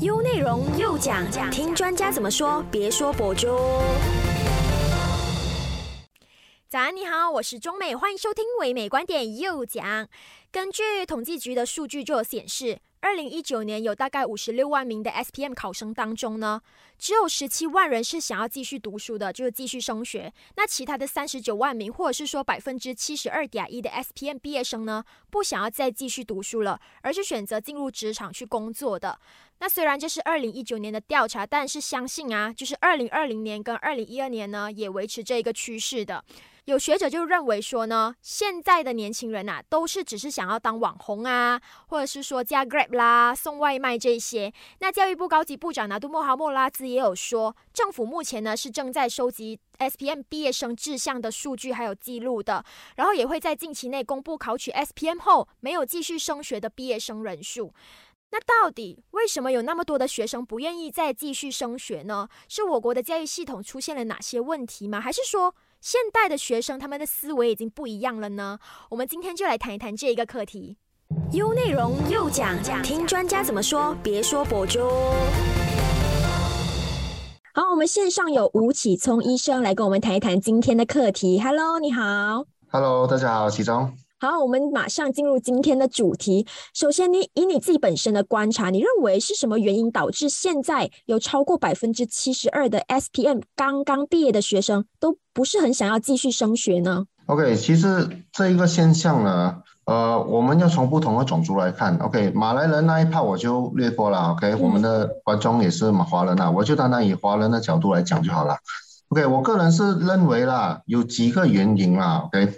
优内容又讲，听专家怎么说，别说博主。早安，你好，我是中美，欢迎收听唯美观点又讲。根据统计局的数据就显示。二零一九年有大概五十六万名的 S P M 考生当中呢，只有十七万人是想要继续读书的，就是继续升学。那其他的三十九万名，或者是说百分之七十二点一的 S P M 毕业生呢，不想要再继续读书了，而是选择进入职场去工作的。那虽然这是二零一九年的调查，但是相信啊，就是二零二零年跟二零一二年呢，也维持这一个趋势的。有学者就认为说呢，现在的年轻人呐，都是只是想要当网红啊，或者是说加 Grab 啦、送外卖这些。那教育部高级部长拿杜莫哈莫拉兹也有说，政府目前呢是正在收集 S P M 毕业生志向的数据还有记录的，然后也会在近期内公布考取 S P M 后没有继续升学的毕业生人数。那到底为什么有那么多的学生不愿意再继续升学呢？是我国的教育系统出现了哪些问题吗？还是说？现代的学生，他们的思维已经不一样了呢。我们今天就来谈一谈这一个课题。优内容又讲讲，听专家怎么说，别说博主。好，我们线上有吴启聪医生来跟我们谈一谈今天的课题。Hello，你好。Hello，大家好，启聪。好，我们马上进入今天的主题。首先，你以你自己本身的观察，你认为是什么原因导致现在有超过百分之七十二的 S P M 刚刚毕业的学生都不是很想要继续升学呢？OK，其实这一个现象呢，呃，我们要从不同的种族来看。OK，马来人那一 part 我就略过了。OK，我们的观众也是马华人啊，我就单单以华人的角度来讲就好了。OK，我个人是认为啦，有几个原因啦。OK。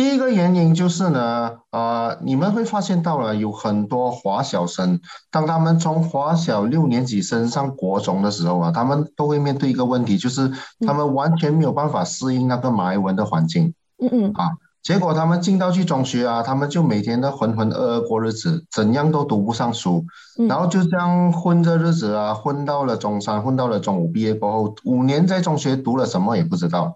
第一个原因就是呢，呃，你们会发现到了有很多华小生，当他们从华小六年级升上国中的时候啊，他们都会面对一个问题，就是他们完全没有办法适应那个马来文的环境。嗯嗯。啊，结果他们进到去中学啊，他们就每天都浑浑噩噩过日子，怎样都读不上书，然后就这样混着日子啊，混到了中三，混到了中五毕业过后，五年在中学读了什么也不知道。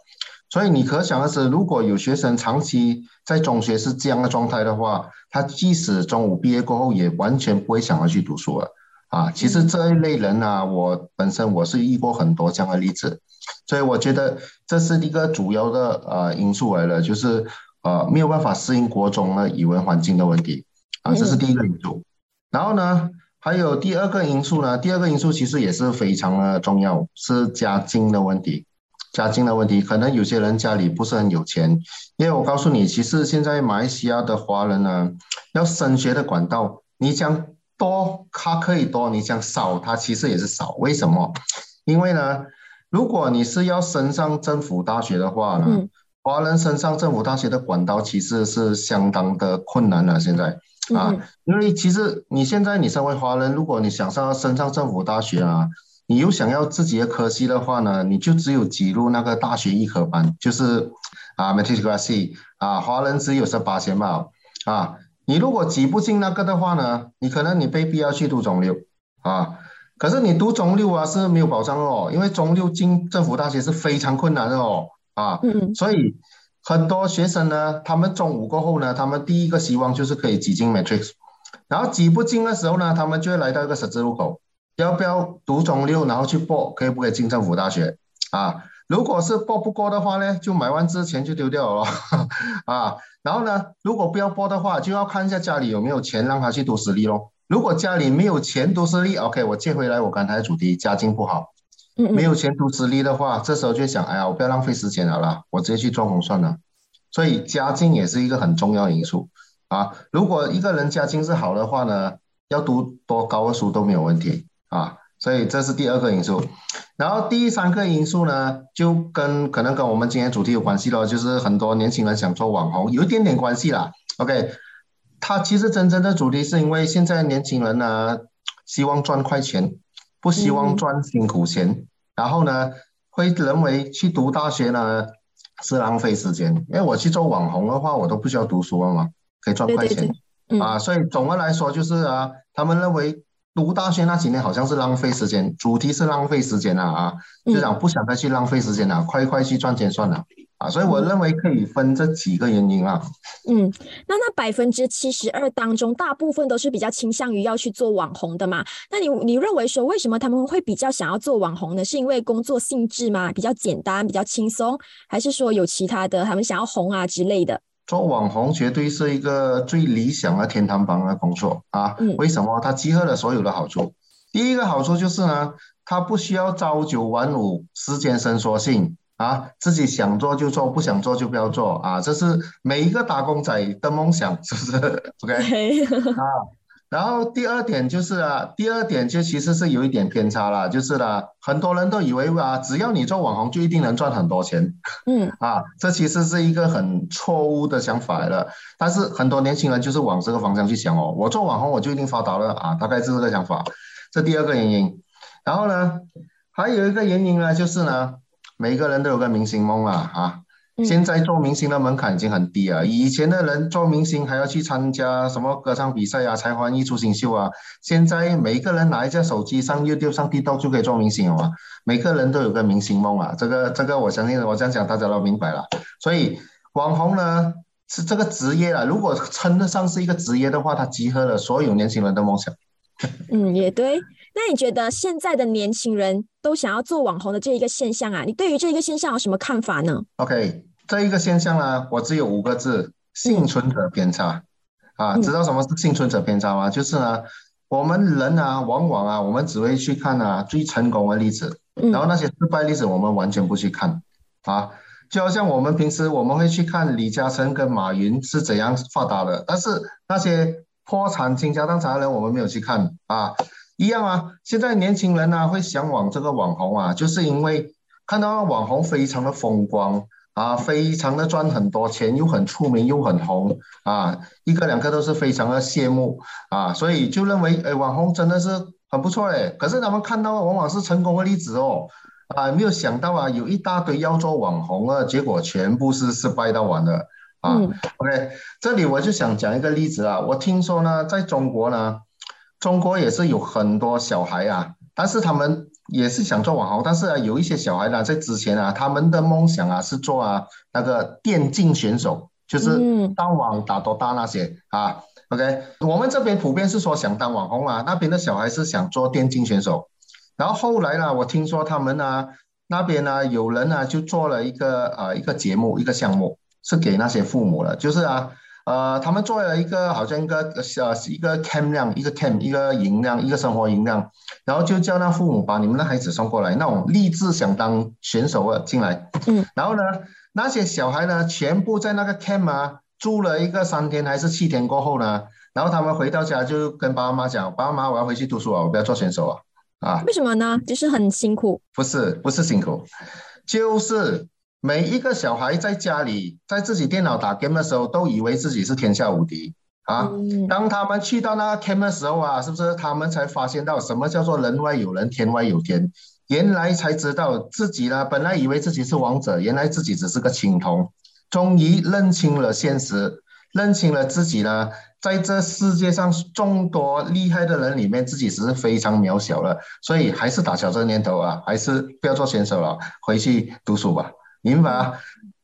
所以你可想而知，如果有学生长期在中学是这样的状态的话，他即使中午毕业过后，也完全不会想要去读书了啊！其实这一类人呢，我本身我是遇过很多这样的例子，所以我觉得这是一个主要的呃因素来了，就是呃没有办法适应国中的语文环境的问题啊，这是第一个因素。然后呢，还有第二个因素呢，第二个因素其实也是非常的重要，是家境的问题。家境的问题，可能有些人家里不是很有钱，因为我告诉你，其实现在马来西亚的华人呢，要升学的管道，你讲多，他可以多；你讲少，他其实也是少。为什么？因为呢，如果你是要升上政府大学的话呢，华人升上政府大学的管道其实是相当的困难了。现在啊，因为其实你现在你身为华人，如果你想上升上政府大学啊。你又想要自己的科系的话呢，你就只有挤入那个大学医科班，就是啊，matriculasi 啊，华人只有十八千吧啊，你如果挤不进那个的话呢，你可能你被逼要去读中六啊，可是你读中六啊是没有保障哦，因为中六进政府大学是非常困难的哦啊，所以很多学生呢，他们中午过后呢，他们第一个希望就是可以挤进 matrix，然后挤不进的时候呢，他们就会来到一个十字路口。要不要读中六，然后去报，可以不可以进政府大学啊？如果是报不过的话呢，就买完之前就丢掉了 啊。然后呢，如果不要报的话，就要看一下家里有没有钱让他去读私立咯。如果家里没有钱读私立，OK，我借回来我刚才的主题，家境不好，没有钱读私立的话，这时候就想，哎呀，我不要浪费时间了啦，我直接去做红算了。所以家境也是一个很重要因素啊。如果一个人家境是好的话呢，要读多高的书都没有问题。啊，所以这是第二个因素，然后第三个因素呢，就跟可能跟我们今天主题有关系了，就是很多年轻人想做网红，有一点点关系啦。OK，他其实真正的主题是因为现在年轻人呢，希望赚快钱，不希望赚辛苦钱，然后呢，会认为去读大学呢是浪费时间，因为我去做网红的话，我都不需要读书了嘛，可以赚快钱啊，所以总的来说就是啊，他们认为。读大学那几年好像是浪费时间，主题是浪费时间了啊，就想不想再去浪费时间了，快快去赚钱算了啊，所以我认为可以分这几个原因啊。嗯，那那百分之七十二当中，大部分都是比较倾向于要去做网红的嘛？那你你认为说为什么他们会比较想要做网红呢？是因为工作性质吗？比较简单，比较轻松，还是说有其他的他们想要红啊之类的？做网红绝对是一个最理想的天堂般的工作啊！为什么？它集合了所有的好处。第一个好处就是呢，它不需要朝九晚五，时间伸缩性。啊，自己想做就做，不想做就不要做啊！这是每一个打工仔的梦想，是不是？OK 啊。然后第二点就是啊，第二点就其实是有一点偏差了，就是啦，很多人都以为啊，只要你做网红就一定能赚很多钱。嗯。啊，这其实是一个很错误的想法来了。但是很多年轻人就是往这个方向去想哦，我做网红我就一定发达了啊，大概是这个想法。这第二个原因。然后呢，还有一个原因呢，就是呢。每个人都有个明星梦啊，啊！现在做明星的门槛已经很低啊。以前的人做明星还要去参加什么歌唱比赛啊、才华艺术新秀啊。现在每个人拿一架手机上 YouTube、上 TikTok 就可以做明星了嘛。每个人都有个明星梦啊，这个这个我相信我这样讲大家都明白了。所以网红呢是这个职业啊，如果称得上是一个职业的话，它集合了所有年轻人的梦想。嗯，也对。那你觉得现在的年轻人都想要做网红的这一个现象啊，你对于这一个现象有什么看法呢？OK，这一个现象呢，我只有五个字：幸存者偏差。啊，知道什么是幸存者偏差吗？就是呢，我们人啊，往往啊，我们只会去看啊最成功的例子，然后那些失败例子我们完全不去看。啊，就好像我们平时我们会去看李嘉诚跟马云是怎样发达的，但是那些破产倾家荡产的人我们没有去看啊。一样啊，现在年轻人呢会向往这个网红啊，就是因为看到网红非常的风光啊，非常的赚很多钱，又很出名又很红啊，一个两个都是非常的羡慕啊，所以就认为哎，网红真的是很不错哎。可是他们看到往往是成功的例子哦，啊，没有想到啊，有一大堆要做网红啊，结果全部是失败到完了啊。OK，这里我就想讲一个例子啊，我听说呢，在中国呢。中国也是有很多小孩啊，但是他们也是想做网红，但是啊，有一些小孩呢，在之前啊，他们的梦想啊是做啊那个电竞选手，就是当网打多大那些啊。OK，我们这边普遍是说想当网红啊，那边的小孩是想做电竞选手。然后后来呢，我听说他们呢那边呢有人呢就做了一个呃一个节目一个项目，是给那些父母的，就是啊。呃，他们做了一个好像一个呃一个 cam 量，一个 cam 一个银量，一个生活银量，然后就叫那父母把你们的孩子送过来，那种立志想当选手啊进来，嗯，然后呢，那些小孩呢，全部在那个 cam 啊住了一个三天还是七天过后呢，然后他们回到家就跟爸爸妈妈讲，爸爸妈妈我要回去读书啊，我不要做选手啊，啊，为什么呢？就是很辛苦，不是不是辛苦，就是。每一个小孩在家里在自己电脑打 game 的时候，都以为自己是天下无敌啊！当他们去到那个 game 的时候啊，是不是他们才发现到什么叫做人外有人，天外有天？原来才知道自己呢，本来以为自己是王者，原来自己只是个青铜。终于认清了现实，认清了自己呢，在这世界上众多厉害的人里面，自己只是非常渺小了。所以还是打消这个念头啊，还是不要做选手了，回去读书吧。明白啊，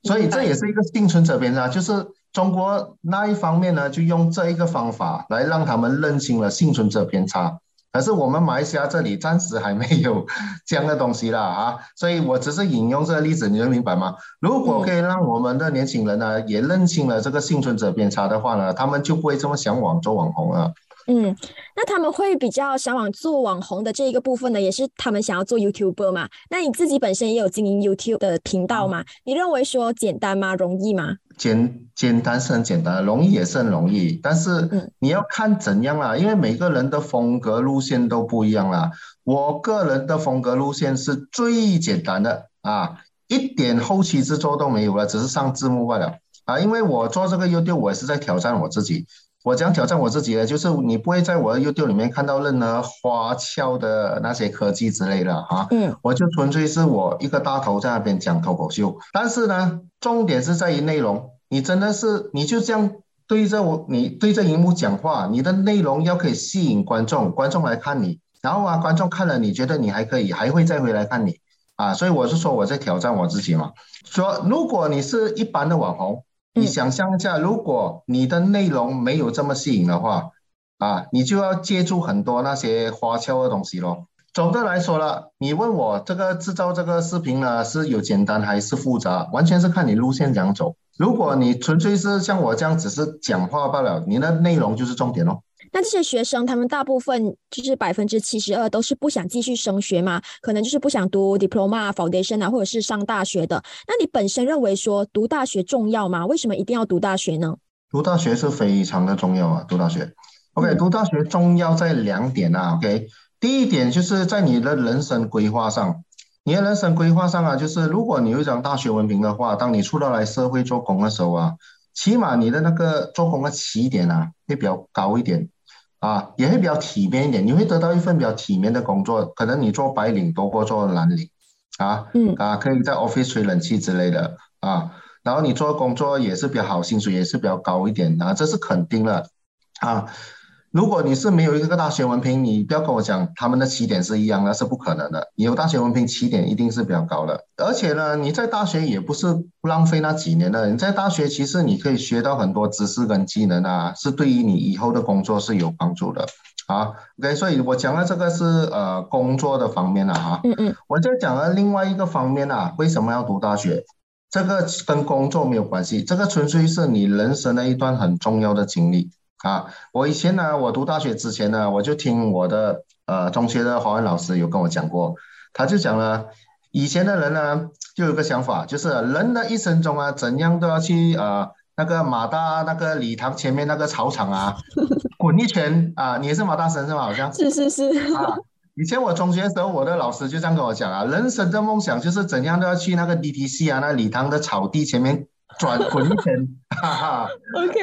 所以这也是一个幸存者偏差，就是中国那一方面呢，就用这一个方法来让他们认清了幸存者偏差。可是我们马来西亚这里暂时还没有这样的东西啦啊，所以我只是引用这个例子，你能明白吗？如果可以让我们的年轻人呢也认清了这个幸存者偏差的话呢，他们就不会这么向往做网红了。嗯，那他们会比较向往做网红的这一个部分呢，也是他们想要做 YouTuber 嘛？那你自己本身也有经营 YouTube 的频道嘛？你认为说简单吗？容易吗？简简单是很简单，容易也是很容易，但是你要看怎样啦，因为每个人的风格路线都不一样啦。我个人的风格路线是最简单的啊，一点后期制作都没有了，只是上字幕罢了啊。因为我做这个 YouTube，我也是在挑战我自己。我这样挑战我自己的，就是你不会在我的 YouTube 里面看到任何花俏的那些科技之类的哈。嗯，我就纯粹是我一个大头在那边讲脱口秀。但是呢，重点是在于内容。你真的是你就这样对着我，你对着荧幕讲话，你的内容要可以吸引观众，观众来看你，然后啊，观众看了你觉得你还可以，还会再回来看你。啊，所以我是说我在挑战我自己嘛。说如果你是一般的网红，你想象一下，如果你的内容没有这么吸引的话，啊，你就要借助很多那些花俏的东西咯。总的来说了，你问我这个制造这个视频呢是有简单还是复杂，完全是看你路线怎样走。如果你纯粹是像我这样只是讲话罢了，你的内容就是重点哦。那这些学生，他们大部分就是百分之七十二都是不想继续升学嘛？可能就是不想读 diploma、foundation 啊，或者是上大学的。那你本身认为说读大学重要吗？为什么一定要读大学呢？读大学是非常的重要啊！读大学，OK，读大学重要在两点啊，OK，第一点就是在你的人生规划上，你的人生规划上啊，就是如果你有一张大学文凭的话，当你出到来社会做工的时候啊，起码你的那个做工的起点啊会比较高一点。啊，也会比较体面一点，你会得到一份比较体面的工作，可能你做白领多过做蓝领，啊，嗯，啊，可以在 office 吹冷气之类的，啊，然后你做工作也是比较好，薪水也是比较高一点啊，这是肯定的，啊。如果你是没有一个大学文凭，你不要跟我讲他们的起点是一样的，是不可能的。你有大学文凭，起点一定是比较高的。而且呢，你在大学也不是浪费那几年的。你在大学其实你可以学到很多知识跟技能啊，是对于你以后的工作是有帮助的啊。OK，所以我讲的这个是呃工作的方面了哈。嗯嗯。我再讲了另外一个方面啊，为什么要读大学？这个跟工作没有关系，这个纯粹是你人生的一段很重要的经历。啊，我以前呢，我读大学之前呢，我就听我的呃中学的华文老师有跟我讲过，他就讲了，以前的人呢，就有个想法，就是人的一生中啊，怎样都要去呃那个马大那个礼堂前面那个操场啊，滚一圈啊，你也是马大神是吗？好像是是是啊，以前我中学的时候，我的老师就这样跟我讲啊，人生的梦想就是怎样都要去那个 DTC 啊，那礼堂的草地前面转滚一圈，哈哈，OK。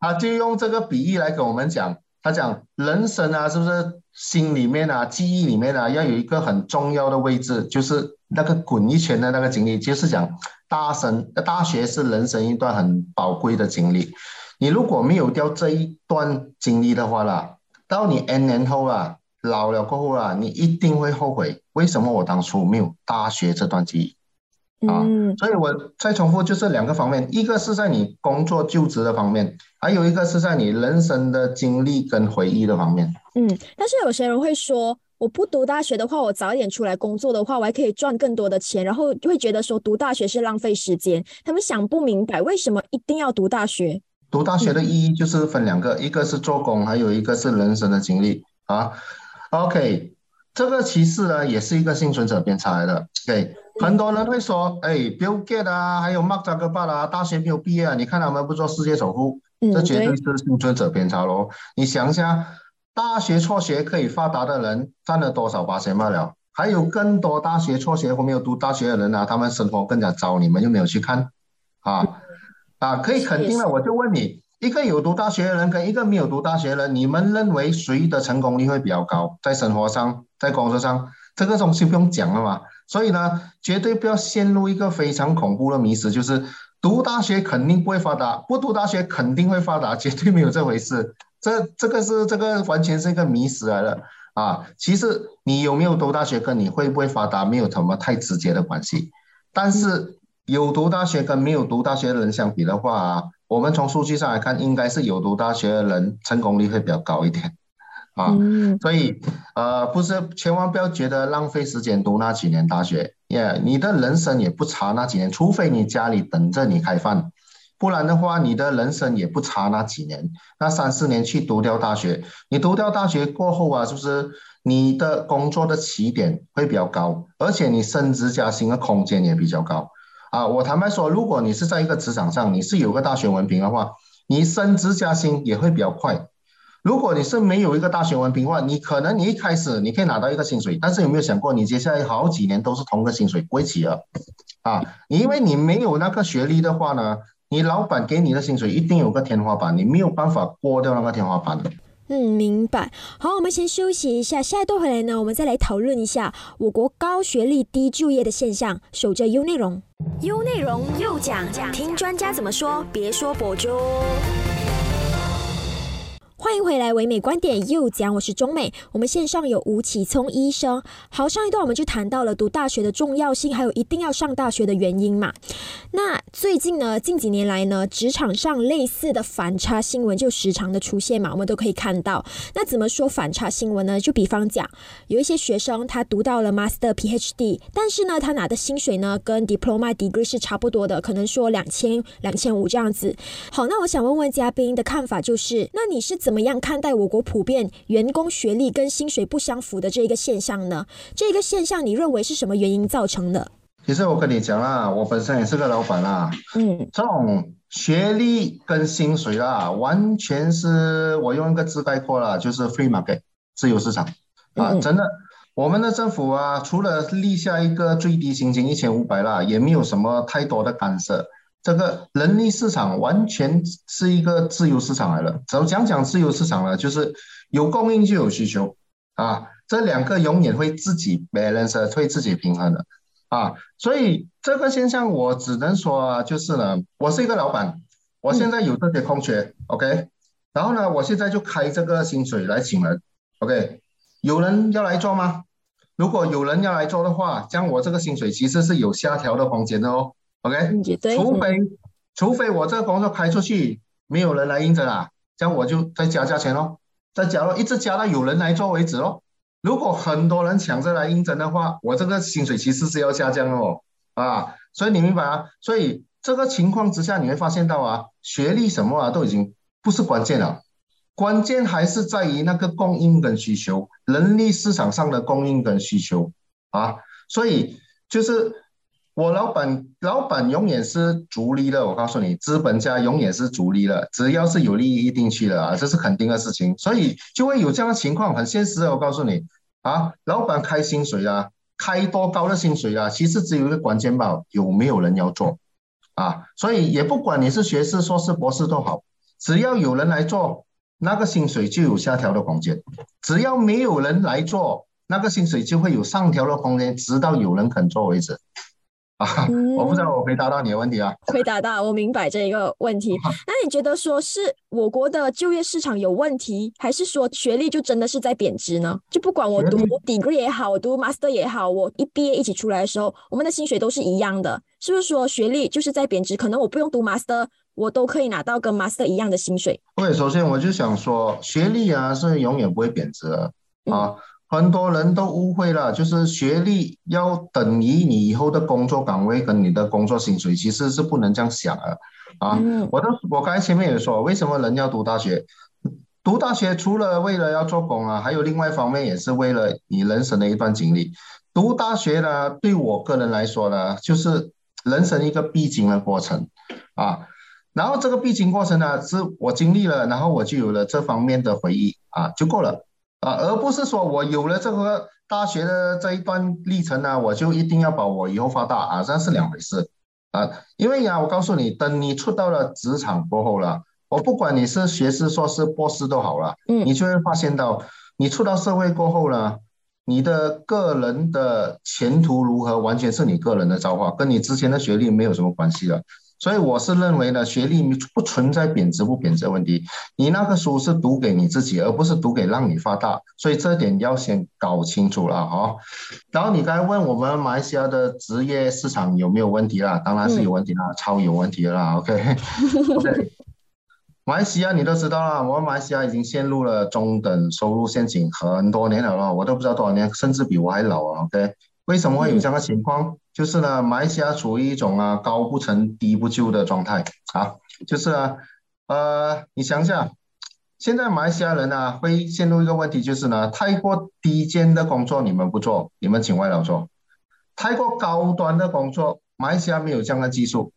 他就用这个比喻来跟我们讲，他讲人生啊，是不是心里面啊、记忆里面啊，要有一个很重要的位置，就是那个滚一圈的那个经历，就是讲大神大学是人生一段很宝贵的经历。你如果没有掉这一段经历的话啦，到你 N 年后啊，老了过后啊，你一定会后悔，为什么我当初没有大学这段记忆？啊，所以我再重复，就是两个方面，一个是在你工作就职的方面，还有一个是在你人生的经历跟回忆的方面。嗯，但是有些人会说，我不读大学的话，我早一点出来工作的话，我还可以赚更多的钱，然后会觉得说读大学是浪费时间。他们想不明白为什么一定要读大学。读大学的意义就是分两个，一个是做工，还有一个是人生的经历啊。OK，这个其实呢也是一个幸存者偏差来的。对。很多人会说，哎，Bill Gates 啊，还有 Mark Zuckerberg 啊，大学没有毕业啊，你看他们不做世界首富，这绝对是幸存者偏差喽。你想一下，大学辍学可以发达的人占了多少八千万了？还有更多大学辍学或没有读大学的人啊，他们生活更加糟，你们又没有去看，啊啊，可以肯定的，我就问你，一个有读大学的人跟一个没有读大学的人，你们认为谁的成功率会比较高？在生活上，在工作上，这个东西不用讲了嘛。所以呢，绝对不要陷入一个非常恐怖的迷思，就是读大学肯定不会发达，不读大学肯定会发达，绝对没有这回事。这这个是这个完全是一个迷思来的啊！其实你有没有读大学跟你会不会发达没有什么太直接的关系。但是有读大学跟没有读大学的人相比的话，我们从数据上来看，应该是有读大学的人成功率会比较高一点。啊，所以呃，不是，千万不要觉得浪费时间读那几年大学，耶，你的人生也不差那几年，除非你家里等着你开饭，不然的话，你的人生也不差那几年，那三四年去读掉大学，你读掉大学过后啊，是不是你的工作的起点会比较高，而且你升职加薪的空间也比较高。啊？我坦白说，如果你是在一个职场上，你是有个大学文凭的话，你升职加薪也会比较快。如果你是没有一个大学文凭的话，你可能你一开始你可以拿到一个薪水，但是有没有想过，你接下来好几年都是同个薪水，不会起了啊？因为你没有那个学历的话呢，你老板给你的薪水一定有个天花板，你没有办法过掉那个天花板的。嗯，明白。好，我们先休息一下，下一段回来呢，我们再来讨论一下我国高学历低就业的现象。守着优内容，优内容又讲，听专家怎么说，别说博主。欢迎回来，唯美观点又讲，我是中美。我们线上有吴启聪医生。好，上一段我们就谈到了读大学的重要性，还有一定要上大学的原因嘛。那最近呢，近几年来呢，职场上类似的反差新闻就时常的出现嘛，我们都可以看到。那怎么说反差新闻呢？就比方讲，有一些学生他读到了 Master PhD，但是呢，他拿的薪水呢，跟 Diploma Degree 是差不多的，可能说两千、两千五这样子。好，那我想问问嘉宾的看法，就是那你是怎？怎么样看待我国普遍员工学历跟薪水不相符的这一个现象呢？这个现象你认为是什么原因造成的？其实我跟你讲啦，我本身也是个老板啦，嗯，这种学历跟薪水啦，完全是我用一个字概括了，就是 free market 自由市场啊，真的，我们的政府啊，除了立下一个最低薪金一千五百啦，也没有什么太多的干涉。这个人力市场完全是一个自由市场来了。怎么讲讲自由市场呢？就是有供应就有需求啊，这两个永远会自己 balance，会自己平衡的啊。所以这个现象我只能说就是呢，我是一个老板，我现在有这些空缺，OK，然后呢，我现在就开这个薪水来请人，OK，有人要来做吗？如果有人要来做的话，将我这个薪水其实是有下调的空间的哦。OK，除非除非我这个工作开出去，没有人来应征啊，这样我就再加价钱咯，再加咯，一直加到有人来做为止咯。如果很多人抢着来应征的话，我这个薪水其实是要下降哦，啊，所以你明白啊？所以这个情况之下，你会发现到啊，学历什么啊都已经不是关键了，关键还是在于那个供应跟需求，人力市场上的供应跟需求啊，所以就是。我老板，老板永远是逐利的。我告诉你，资本家永远是逐利的，只要是有利益一定去的啊，这是肯定的事情。所以就会有这样的情况，很现实的。我告诉你啊，老板开薪水啊，开多高的薪水啊，其实只有一个关键吧，有没有人要做啊？所以也不管你是学士、硕士、博士都好，只要有人来做，那个薪水就有下调的空间；只要没有人来做，那个薪水就会有上调的空间，直到有人肯做为止。啊，我不知道我回答到你的问题啊。回答到，我明白这一个问题。那你觉得说是我国的就业市场有问题，还是说学历就真的是在贬值呢？就不管我读 degree 也好，我读 master 也好，我一毕业一起出来的时候，我们的薪水都是一样的，是不是说学历就是在贬值？可能我不用读 master，我都可以拿到跟 master 一样的薪水。对，首先我就想说，学历啊是永远不会贬值的啊。很多人都误会了，就是学历要等于你以后的工作岗位跟你的工作薪水，其实是不能这样想的啊！我都我刚才前面也说，为什么人要读大学？读大学除了为了要做工啊，还有另外一方面也是为了你人生的一段经历。读大学呢，对我个人来说呢，就是人生一个必经的过程啊。然后这个必经过程呢，是我经历了，然后我就有了这方面的回忆啊，就够了。啊，而不是说我有了这个大学的这一段历程呢，我就一定要把我以后发大啊，这是两回事啊。因为呀，我告诉你，等你出到了职场过后了，我不管你是学士、硕士、博士都好了，嗯，你就会发现到，你出到社会过后呢，你的个人的前途如何，完全是你个人的造化，跟你之前的学历没有什么关系了。所以我是认为呢，学历不存在贬值不贬值的问题。你那个书是读给你自己，而不是读给让你发大。所以这点要先搞清楚了哈。然后你刚才问我们马来西亚的职业市场有没有问题啦？当然是有问题啦，超有问题啦。OK，马来西亚你都知道啦，我们马来西亚已经陷入了中等收入陷阱很多年了了，我都不知道多少年，甚至比我还老啊。OK。为什么会有这样的情况？就是呢，马来西亚处于一种啊高不成低不就的状态啊，就是啊，呃，你想想，现在马来西亚人呢会陷入一个问题，就是呢，太过低贱的工作你们不做，你们请外劳做；太过高端的工作，马来西亚没有这样的技术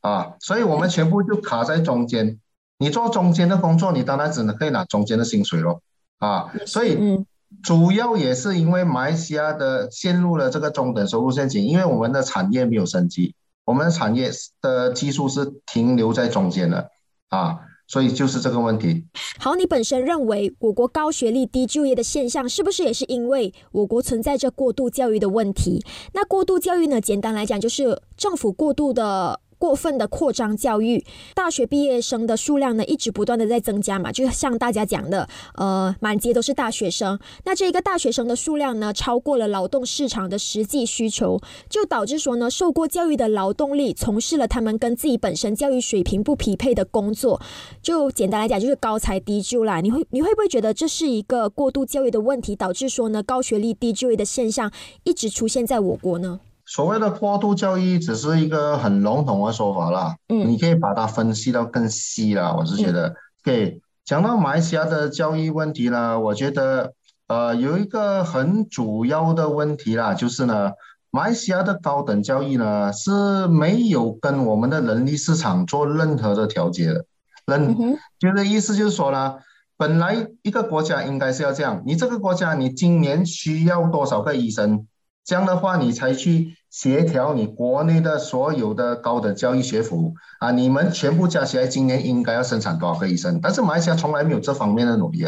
啊，所以我们全部就卡在中间。你做中间的工作，你当然只能可以拿中间的薪水咯啊，所以。主要也是因为马来西亚的陷入了这个中等收入陷阱，因为我们的产业没有升级，我们的产业的技术是停留在中间的啊，所以就是这个问题。好，你本身认为我国高学历低就业的现象，是不是也是因为我国存在着过度教育的问题？那过度教育呢？简单来讲，就是政府过度的。过分的扩张教育，大学毕业生的数量呢一直不断的在增加嘛，就像大家讲的，呃，满街都是大学生。那这一个大学生的数量呢，超过了劳动市场的实际需求，就导致说呢，受过教育的劳动力从事了他们跟自己本身教育水平不匹配的工作，就简单来讲就是高才低就啦。你会你会不会觉得这是一个过度教育的问题，导致说呢高学历低就业的现象一直出现在我国呢？所谓的过度教育只是一个很笼统的说法啦，嗯，你可以把它分析到更细啦。我是觉得，对，讲到马来西亚的教育问题呢，我觉得，呃，有一个很主要的问题啦，就是呢，马来西亚的高等教育呢是没有跟我们的人力市场做任何的调节的，人就是意思就是说呢，本来一个国家应该是要这样，你这个国家你今年需要多少个医生？这样的话，你才去协调你国内的所有的高等教育学府。啊，你们全部加起来，今年应该要生产多少个医生？但是马来西亚从来没有这方面的努力，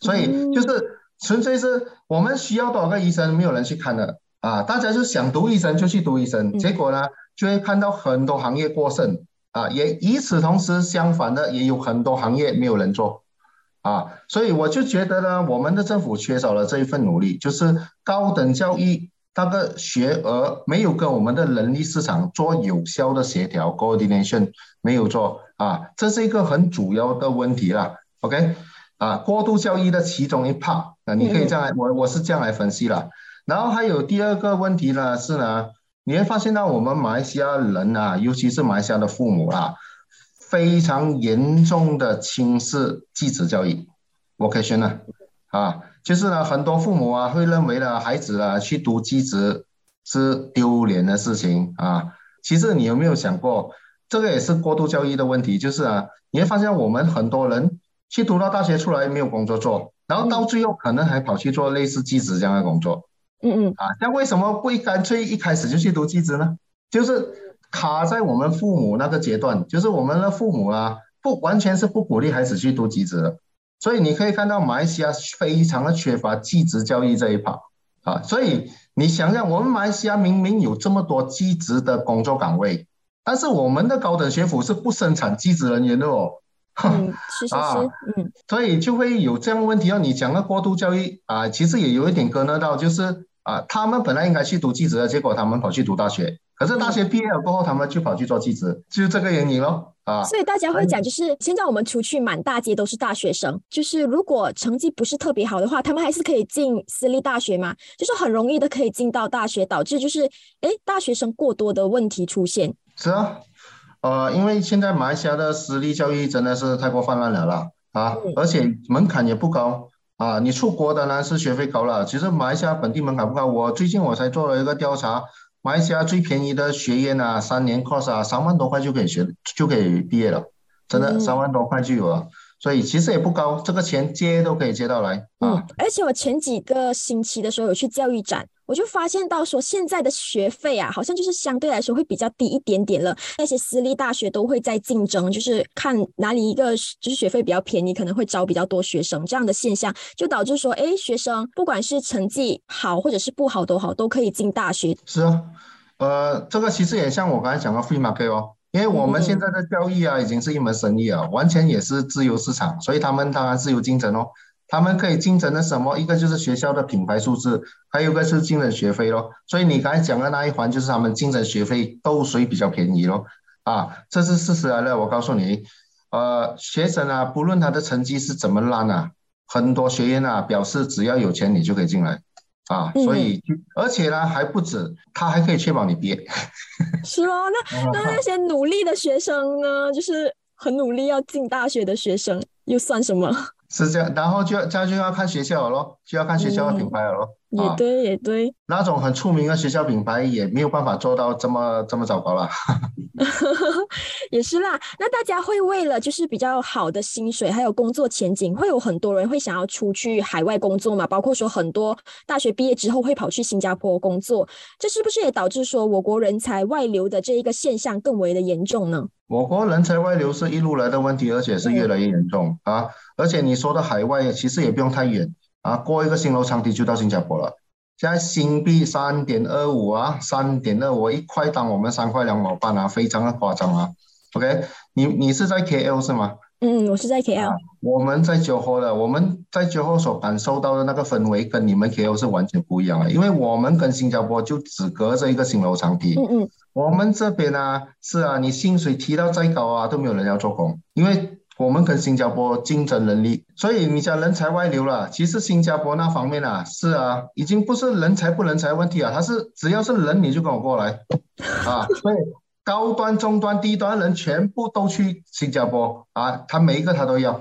所以就是纯粹是我们需要多少个医生，没有人去看的。啊，大家就想读医生就去读医生，结果呢，就会看到很多行业过剩。啊，也与此同时，相反的也有很多行业没有人做。啊，所以我就觉得呢，我们的政府缺少了这一份努力，就是高等教育。那个学额没有跟我们的人力市场做有效的协调 coordination，没有做啊，这是一个很主要的问题了。OK，啊，过度教育的其中一 part，那你可以这样来，我我是这样来分析了。然后还有第二个问题呢，是呢，你会发现到我们马来西亚人啊，尤其是马来西亚的父母啊，非常严重的轻视继子教育，vocation 呢，啊。就是呢，很多父母啊会认为呢，孩子啊去读技职是丢脸的事情啊。其实你有没有想过，这个也是过度教育的问题。就是啊，你会发现我们很多人去读到大学出来没有工作做，然后到最后可能还跑去做类似技职这样的工作。嗯嗯。啊，那为什么不干脆一开始就去读技职呢？就是卡在我们父母那个阶段，就是我们的父母啊，不完全是不鼓励孩子去读技职的。所以你可以看到马来西亚非常的缺乏技职教育这一趴啊，所以你想想，我们马来西亚明明有这么多技职的工作岗位，但是我们的高等学府是不生产技职人员的哦。嗯，是是是，嗯，所以就会有这样问题。要你讲的过度教育啊，其实也有一点跟得到，就是啊，他们本来应该去读技职的，结果他们跑去读大学。可是大学毕业了过后，他们就跑去做记者，就是这个原因咯。啊。所以大家会讲，就是现在我们出去满大街都是大学生，就是如果成绩不是特别好的话，他们还是可以进私立大学嘛，就是很容易的可以进到大学，导致就是哎大学生过多的问题出现。是啊，呃，因为现在马来西亚的私立教育真的是太过泛滥了啦，啊，而且门槛也不高啊，你出国当然是学费高了，其实马来西亚本地门槛不高。我最近我才做了一个调查。马来西亚最便宜的学院啊，三年 course 啊，三万多块就可以学，就可以毕业了，真的三万多块就有了，所以其实也不高，这个钱接都可以接到来。嗯，而且我前几个星期的时候有去教育展。我就发现到说，现在的学费啊，好像就是相对来说会比较低一点点了。那些私立大学都会在竞争，就是看哪里一个就是学费比较便宜，可能会招比较多学生。这样的现象就导致说，哎，学生不管是成绩好或者是不好都好，都可以进大学。是啊，呃，这个其实也像我刚才讲的 free market 哦，因为我们现在的教育啊，已经是一门生意啊，完全也是自由市场，所以他们当然是有竞争哦。他们可以竞争的什么？一个就是学校的品牌素质，还有一个是竞争学费咯。所以你刚才讲的那一环，就是他们竞争学费斗谁比较便宜咯。啊，这是事实来了。我告诉你，呃，学生啊，不论他的成绩是怎么烂啊，很多学院啊表示只要有钱你就可以进来啊。所以，而且呢还不止，他还可以确保你毕业。是哦，那 那那些努力的学生呢？就是很努力要进大学的学生，又算什么？是这样，然后就这样就要看学校了咯，就要看学校的品牌了咯。也对，也对。那种很出名的学校品牌也没有办法做到这么这么糟糕了。也是啦，那大家会为了就是比较好的薪水，还有工作前景，会有很多人会想要出去海外工作嘛？包括说很多大学毕业之后会跑去新加坡工作，这是不是也导致说我国人才外流的这一个现象更为的严重呢？我国人才外流是一路来的问题，而且是越来越严重啊！而且你说的海外，其实也不用太远啊，过一个新楼长堤就到新加坡了现在新币三点二五啊，三点二五一块当我们三块两毛半啊，非常的夸张啊。OK，你你是在 KL 是吗？嗯，我是在 KL。我们在酒后的，我们在酒后所感受到的那个氛围跟你们 KL 是完全不一样的，因为我们跟新加坡就只隔着一个新楼长堤。嗯嗯。我们这边呢，是啊，你薪水提到再高啊，都没有人要做工，因为。我们跟新加坡竞争能力，所以你讲人才外流了。其实新加坡那方面啊，是啊，已经不是人才不人才问题啊，他是只要是人你就跟我过来啊。所以高端、中端、低端人全部都去新加坡啊，他每一个他都要。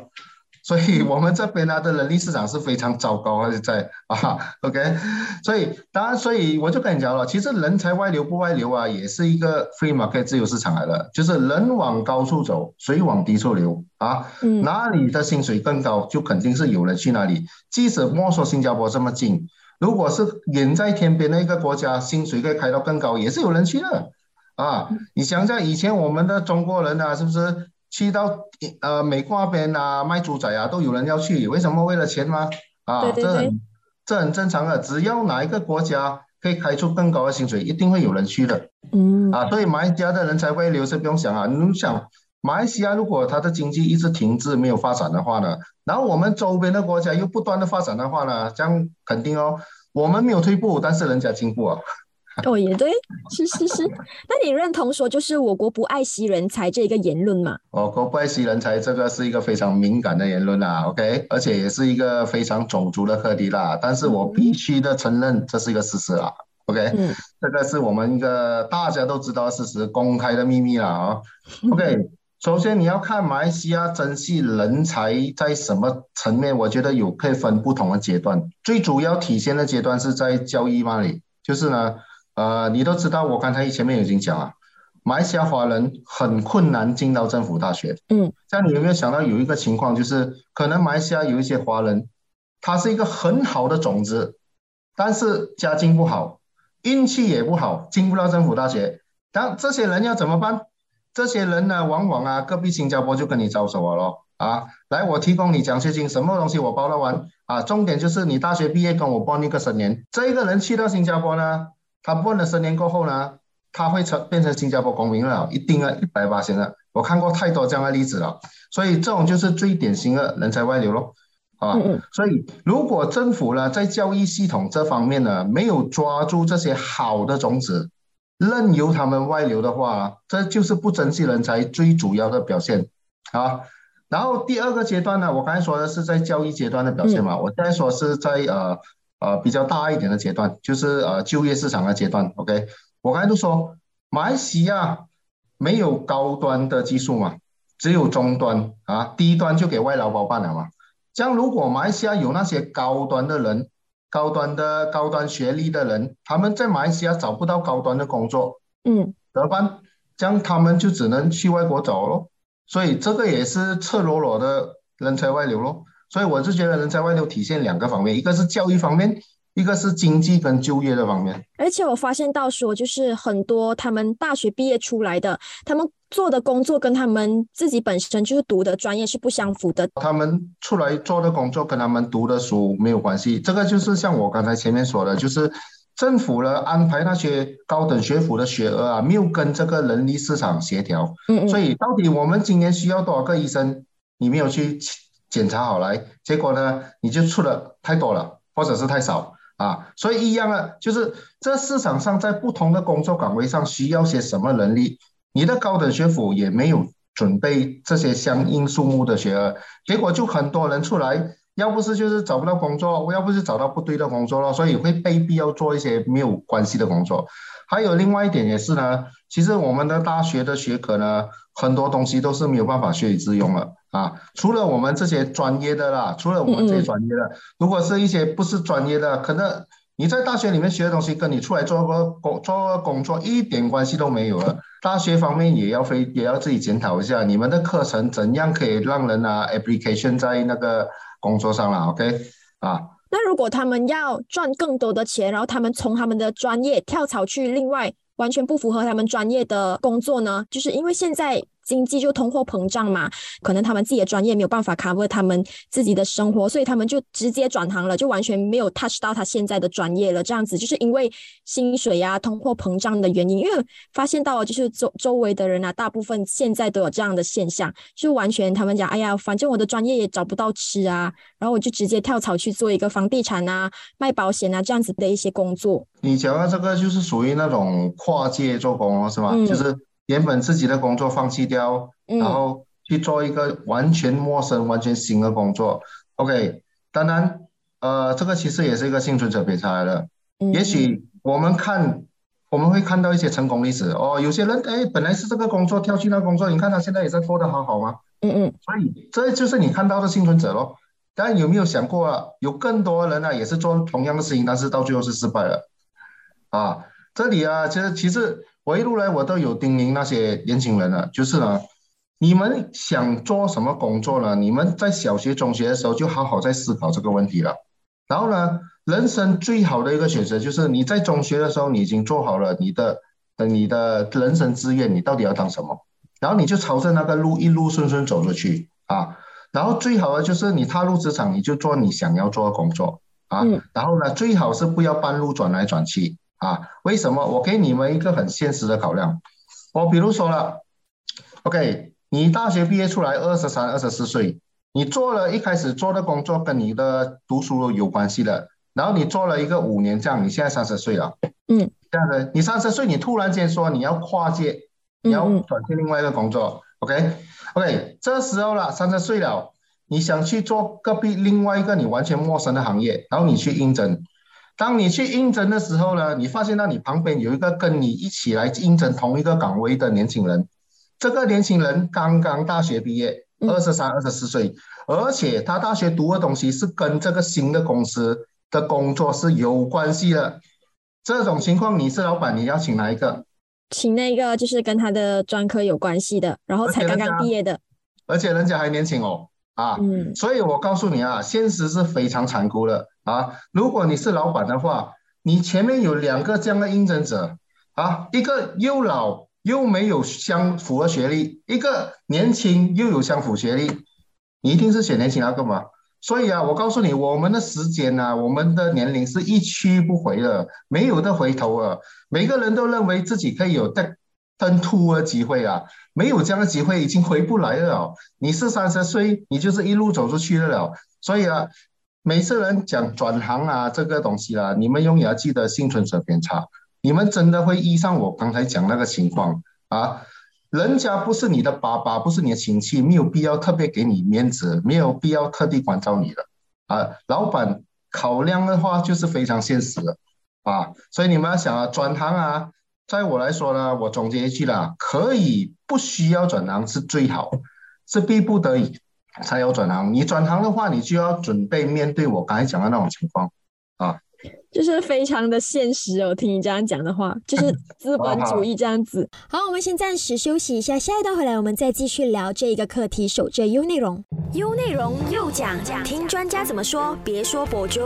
所以我们这边呢的人力市场是非常糟糕，还是在啊？OK，所以当然，所以我就跟你讲了，其实人才外流不外流啊，也是一个 free market 自由市场来的，就是人往高处走，水往低处流啊。哪里的薪水更高，就肯定是有人去哪里。即使莫说新加坡这么近，如果是远在天边的一个国家，薪水可以开到更高，也是有人去的啊。你想想以前我们的中国人啊，是不是？去到呃美国那边啊卖猪仔啊都有人要去，为什么？为了钱吗？啊，这很这很正常的。只要哪一个国家可以开出更高的薪水，一定会有人去的。嗯啊，所以马来西亚的人才会流失，不用想啊。你想，马来西亚如果它的经济一直停滞没有发展的话呢，然后我们周边的国家又不断的发展的话呢，这样肯定哦，我们没有退步，但是人家进步啊。哦，也对，是是是。那你认同说就是我国不爱惜人才这一个言论吗？我国不爱惜人才，这个是一个非常敏感的言论啦，OK，而且也是一个非常种族的课题啦。但是我必须的承认，这是一个事实啦，OK，嗯，这个是我们一个大家都知道的事实，公开的秘密啦啊，OK。首先你要看马来西亚珍惜人才在什么层面，我觉得有可以分不同的阶段，最主要体现的阶段是在教育那里，就是呢。呃，你都知道，我刚才前面已经讲了，马来西亚华人很困难进到政府大学。嗯，这样你有没有想到有一个情况，就是可能马来西亚有一些华人，他是一个很好的种子，但是家境不好，运气也不好，进不到政府大学。当这些人要怎么办？这些人呢，往往啊，隔壁新加坡就跟你招手了咯。啊，来，我提供你奖学金，什么东西我包得完啊？重点就是你大学毕业跟我报那个十年，这一个人去到新加坡呢？他问了十年过后呢，他会成变成新加坡公民了，一定啊，一百八千的。我看过太多这样的例子了，所以这种就是最典型的人才外流咯，啊，所以如果政府呢在教育系统这方面呢没有抓住这些好的种子，任由他们外流的话，这就是不珍惜人才最主要的表现啊。然后第二个阶段呢，我刚才说的是在教育阶段的表现嘛，我现在说是在呃。呃，比较大一点的阶段，就是呃就业市场的阶段。OK，我刚才都说，马来西亚没有高端的技术嘛，只有中端啊，低端就给外劳包办了嘛。这样如果马来西亚有那些高端的人，高端的高端学历的人，他们在马来西亚找不到高端的工作，嗯，怎么办？这样他们就只能去外国找咯。所以这个也是赤裸裸的人才外流咯。所以我是觉得人才外流体现两个方面，一个是教育方面，一个是经济跟就业的方面。而且我发现到说，就是很多他们大学毕业出来的，他们做的工作跟他们自己本身就是读的专业是不相符的。他们出来做的工作跟他们读的书没有关系。这个就是像我刚才前面说的，就是政府呢安排那些高等学府的学额啊，没有跟这个人力市场协调。嗯嗯。所以到底我们今年需要多少个医生？你没有去。检查好来，结果呢，你就出了太多了，或者是太少啊，所以一样啊，就是这市场上在不同的工作岗位上需要些什么能力，你的高等学府也没有准备这些相应数目的学额，结果就很多人出来，要不是就是找不到工作，要不是找到不对的工作了，所以会被逼要做一些没有关系的工作。还有另外一点也是呢，其实我们的大学的学科呢，很多东西都是没有办法学以致用了。啊，除了我们这些专业的啦，除了我们这些专业的，如果是一些不是专业的，可能你在大学里面学的东西，跟你出来做个工做个工作一点关系都没有了。大学方面也要非也要自己检讨一下，你们的课程怎样可以让人啊 application 在那个工作上了，OK？啊，那如果他们要赚更多的钱，然后他们从他们的专业跳槽去另外完全不符合他们专业的工作呢？就是因为现在。经济就通货膨胀嘛，可能他们自己的专业没有办法 cover 他们自己的生活，所以他们就直接转行了，就完全没有 touch 到他现在的专业了。这样子就是因为薪水啊、通货膨胀的原因，因为发现到就是周周围的人啊，大部分现在都有这样的现象，就完全他们讲，哎呀，反正我的专业也找不到吃啊，然后我就直接跳槽去做一个房地产啊、卖保险啊这样子的一些工作。你讲的这个就是属于那种跨界做工了，是吗？就是原本自己的工作放弃掉，然后去做一个完全陌生、完全新的工作。OK，当然，呃，这个其实也是一个幸存者偏差来的。也许我们看，我们会看到一些成功例子哦。有些人哎，本来是这个工作跳去那工作，你看他现在也在过得好好吗？嗯嗯。所以这就是你看到的幸存者咯。但有没有想过啊？有更多人呢，也是做同样的事情，但是到最后是失败了。啊，这里啊，其实其实我一路来我都有叮咛那些年轻人了，就是呢，你们想做什么工作呢？你们在小学、中学的时候就好好在思考这个问题了。然后呢，人生最好的一个选择就是你在中学的时候你已经做好了你的你的人生志愿，你到底要当什么？然后你就朝着那个路一路顺顺走着去啊。然后最好的就是你踏入职场，你就做你想要做的工作啊。然后呢，最好是不要半路转来转去。啊，为什么？我给你们一个很现实的考量。我比如说了，OK，你大学毕业出来二十三、二十四岁，你做了一开始做的工作跟你的读书有关系的，然后你做了一个五年这样，你现在三十岁了，嗯，这样的，你三十岁，你突然间说你要跨界，你要转去另外一个工作，OK，OK，这时候了，三十岁了，你想去做隔壁另外一个你完全陌生的行业，然后你去应征。当你去应征的时候呢，你发现到你旁边有一个跟你一起来应征同一个岗位的年轻人，这个年轻人刚刚大学毕业，二十三、二十四岁，而且他大学读的东西是跟这个新的公司的工作是有关系的。这种情况，你是老板，你要请哪一个？请那个就是跟他的专科有关系的，然后才刚刚毕业的，而且人家还年轻哦。啊，嗯所以我告诉你啊，现实是非常残酷的啊。如果你是老板的话，你前面有两个这样的应征者啊，一个又老又没有相符合学历，一个年轻又有相符学历，你一定是选年轻那个嘛。所以啊，我告诉你，我们的时间啊，我们的年龄是一去不回的，没有的回头了。每个人都认为自己可以有登登突的机会啊。没有这样的机会，已经回不来了。你是三十岁，你就是一路走出去的了。所以啊，每次人讲转行啊，这个东西啊，你们永远要记得幸存者偏差。你们真的会遇上我刚才讲那个情况啊？人家不是你的爸爸，不是你的亲戚，没有必要特别给你面子，没有必要特地关照你的啊。老板考量的话，就是非常现实的啊。所以你们要想啊，转行啊。在我来说呢，我总结一句啦，可以不需要转行是最好，是逼不得已才有转行。你转行的话，你就要准备面对我刚才讲的那种情况啊，就是非常的现实哦。听你这样讲的话，就是 资本主义这样子。好，我们先暂时休息一下，下一段回来我们再继续聊这一个课题。守着 U 内容，U 内容又讲讲，听专家怎么说，别说博主。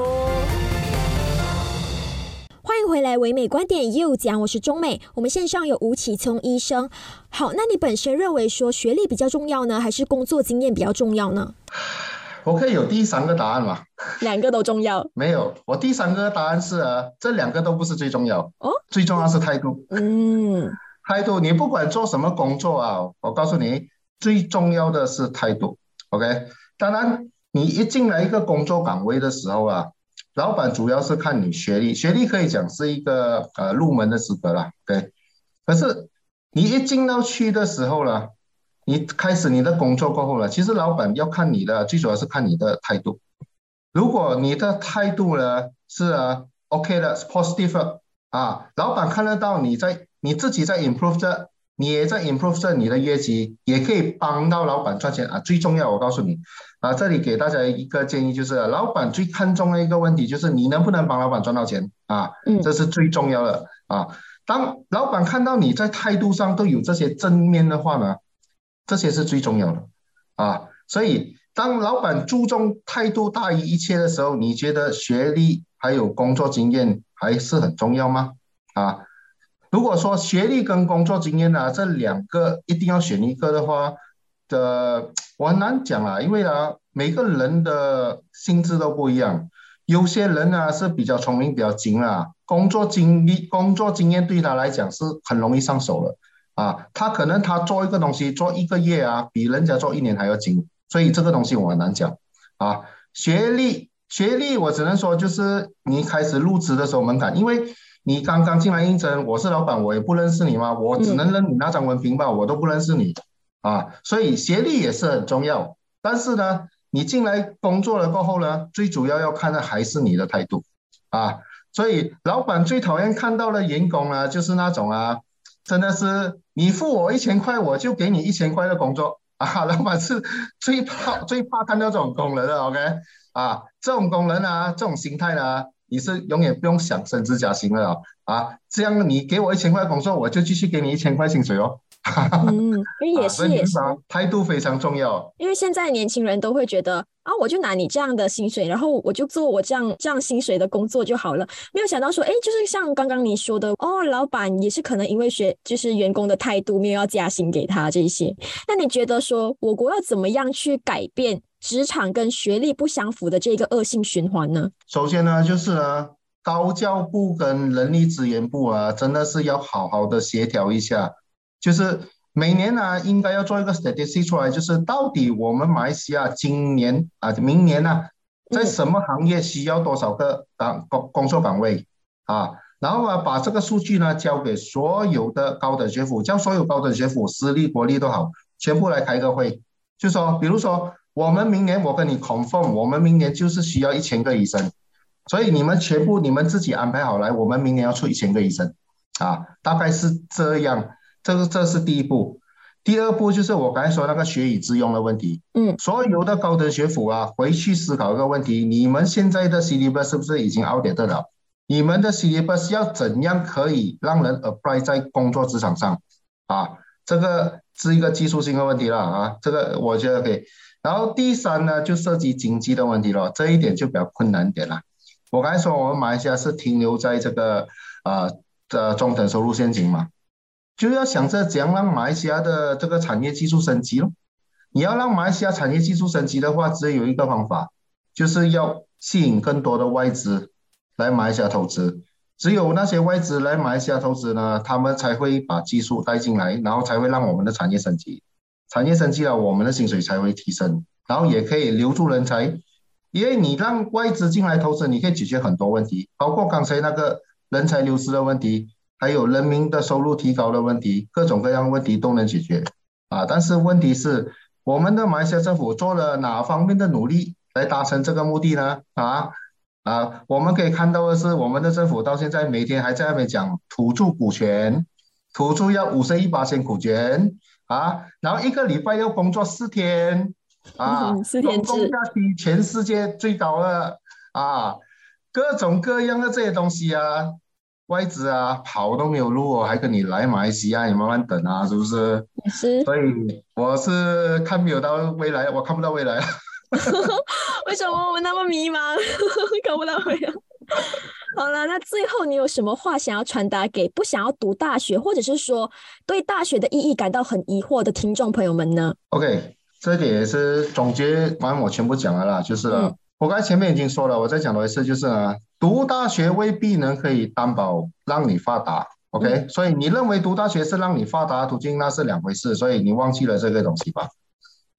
欢迎回来，唯美观点又讲，我是中美。我们线上有吴启聪医生。好，那你本身认为说学历比较重要呢，还是工作经验比较重要呢？我可以有第三个答案吗？两个都重要。没有，我第三个答案是啊，这两个都不是最重要。哦，最重要是态度。嗯，态度，你不管做什么工作啊，我告诉你，最重要的是态度。OK，当然，你一进来一个工作岗位的时候啊。老板主要是看你学历，学历可以讲是一个呃入门的资格了，对。可是你一进到去的时候呢，你开始你的工作过后了，其实老板要看你的，最主要是看你的态度。如果你的态度呢是啊 OK 的，positive 啊，老板看得到你在你自己在 improve 着。你也在 improve 着你的业绩，也可以帮到老板赚钱啊！最重要，我告诉你啊，这里给大家一个建议，就是老板最看重的一个问题，就是你能不能帮老板赚到钱啊？嗯，这是最重要的啊。当老板看到你在态度上都有这些正面的话呢，这些是最重要的啊。所以，当老板注重态度大于一切的时候，你觉得学历还有工作经验还是很重要吗？啊？如果说学历跟工作经验呢，这两个一定要选一个的话，的我很难讲啊，因为呢，每个人的心智都不一样。有些人呢是比较聪明、比较精啊，工作经历、工作经验对他来讲是很容易上手的啊。他可能他做一个东西做一个月啊，比人家做一年还要精，所以这个东西我很难讲啊。学历，学历，我只能说就是你开始入职的时候门槛，因为你刚刚进来应征，我是老板，我也不认识你嘛，我只能认你那张文凭吧，我都不认识你啊，所以学历也是很重要，但是呢。你进来工作了过后呢，最主要要看的还是你的态度啊。所以老板最讨厌看到的员工啊，就是那种啊，真的是你付我一千块，我就给你一千块的工作啊。老板是最怕最怕看到这种工人的，OK 啊，这种工人啊，这种心态呢，你是永远不用想升职加薪了啊。这样你给我一千块工作，我就继续给你一千块薪水哦。嗯，因为也是也是，态度非常重要。因为现在年轻人都会觉得啊，我就拿你这样的薪水，然后我就做我这样这样薪水的工作就好了。没有想到说，哎，就是像刚刚你说的，哦，老板也是可能因为学就是员工的态度没有要加薪给他这些。那你觉得说，我国要怎么样去改变职场跟学历不相符的这个恶性循环呢？首先呢，就是呢，高教部跟人力资源部啊，真的是要好好的协调一下。就是每年呢，应该要做一个 statistic 出来，就是到底我们马来西亚今年啊、明年呢，在什么行业需要多少个岗工工作岗位啊？然后啊，把这个数据呢交给所有的高等学府，叫所有高等学府、私立、国立都好，全部来开个会，就说，比如说我们明年我跟你 confirm，我们明年就是需要一千个医生，所以你们全部你们自己安排好来，我们明年要出一千个医生啊，大概是这样。这个这是第一步，第二步就是我刚才说那个学以致用的问题。嗯，所有的高等学府啊，回去思考一个问题：你们现在的 CDB 是不是已经 outdated 了？你们的 CDB 要怎样可以让人 apply 在工作职场上？啊，这个是一个技术性的问题了啊，这个我觉得可以。然后第三呢，就涉及经济的问题了，这一点就比较困难点了。我刚才说我们马来西亚是停留在这个啊的中等收入陷阱嘛。就要想着怎样让马来西亚的这个产业技术升级咯。你要让马来西亚产业技术升级的话，只有一个方法，就是要吸引更多的外资来马来西亚投资。只有那些外资来马来西亚投资呢，他们才会把技术带进来，然后才会让我们的产业升级。产业升级了，我们的薪水才会提升，然后也可以留住人才。因为你让外资进来投资，你可以解决很多问题，包括刚才那个人才流失的问题。还有人民的收入提高的问题，各种各样问题都能解决啊！但是问题是，我们的马来西亚政府做了哪方面的努力来达成这个目的呢？啊啊，我们可以看到的是，我们的政府到现在每天还在那边讲土著股权，土著要五十一八千股权啊，然后一个礼拜要工作四天啊，四天制，工价比全世界最高的啊，各种各样的这些东西啊。外资啊，跑都没有路哦，还跟你来马来西亚，你慢慢等啊，是不是？是。所以我是看没有到未来，我看不到未来。为什么我那么迷茫，看不到未来？好了，那最后你有什么话想要传达给不想要读大学，或者是说对大学的意义感到很疑惑的听众朋友们呢？OK，这点也是总结完，我全部讲了啦，就是。我刚才前面已经说了，我再讲多一次，就是啊，读大学未必能可以担保让你发达，OK？所以你认为读大学是让你发达途径，那是两回事，所以你忘记了这个东西吧。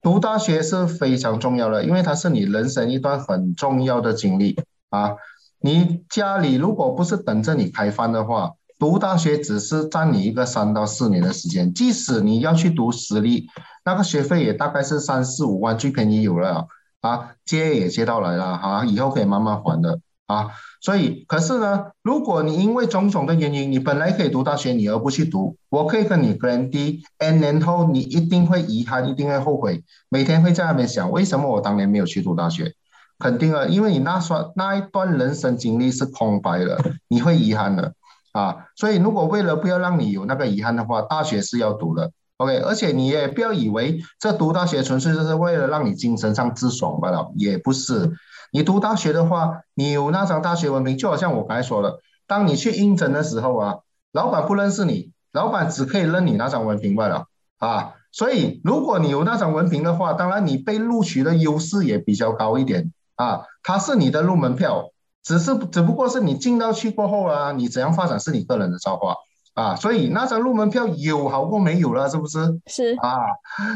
读大学是非常重要的，因为它是你人生一段很重要的经历啊。你家里如果不是等着你开饭的话，读大学只是占你一个三到四年的时间，即使你要去读私立，那个学费也大概是三四五万，最便宜有了。啊，借也借到来了，哈，以后可以慢慢还的啊。所以，可是呢，如果你因为种种的原因，你本来可以读大学，你而不去读，我可以跟你 guarantee，N 年后你一定会遗憾，一定会后悔，每天会在那边想，为什么我当年没有去读大学？肯定啊，因为你那段那一段人生经历是空白的，你会遗憾的啊。所以，如果为了不要让你有那个遗憾的话，大学是要读的。OK，而且你也不要以为这读大学纯粹就是为了让你精神上自爽罢了，也不是。你读大学的话，你有那张大学文凭，就好像我刚才说的，当你去应征的时候啊，老板不认识你，老板只可以认你那张文凭罢了啊。所以如果你有那张文凭的话，当然你被录取的优势也比较高一点啊。它是你的入门票，只是只不过是你进到去过后啊，你怎样发展是你个人的造化啊。所以那张入门票有好过没有了，是不是？是啊，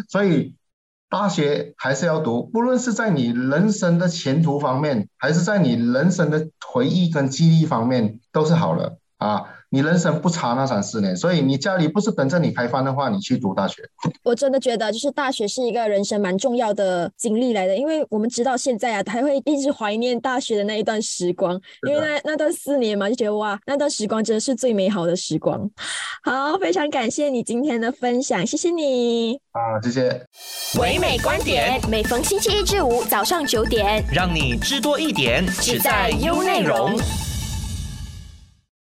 所以。大学还是要读，不论是在你人生的前途方面，还是在你人生的回忆跟记忆方面，都是好的啊。你人生不差那三四年，所以你家里不是等着你开饭的话，你去读大学。我真的觉得，就是大学是一个人生蛮重要的经历来的，因为我们直到现在啊，还会一直怀念大学的那一段时光，因为那那段四年嘛，就觉得哇，那段时光真的是最美好的时光。好，非常感谢你今天的分享，谢谢你。啊，谢谢。唯美观点，每逢星期一至五早上九点，让你知多一点，只在优内容。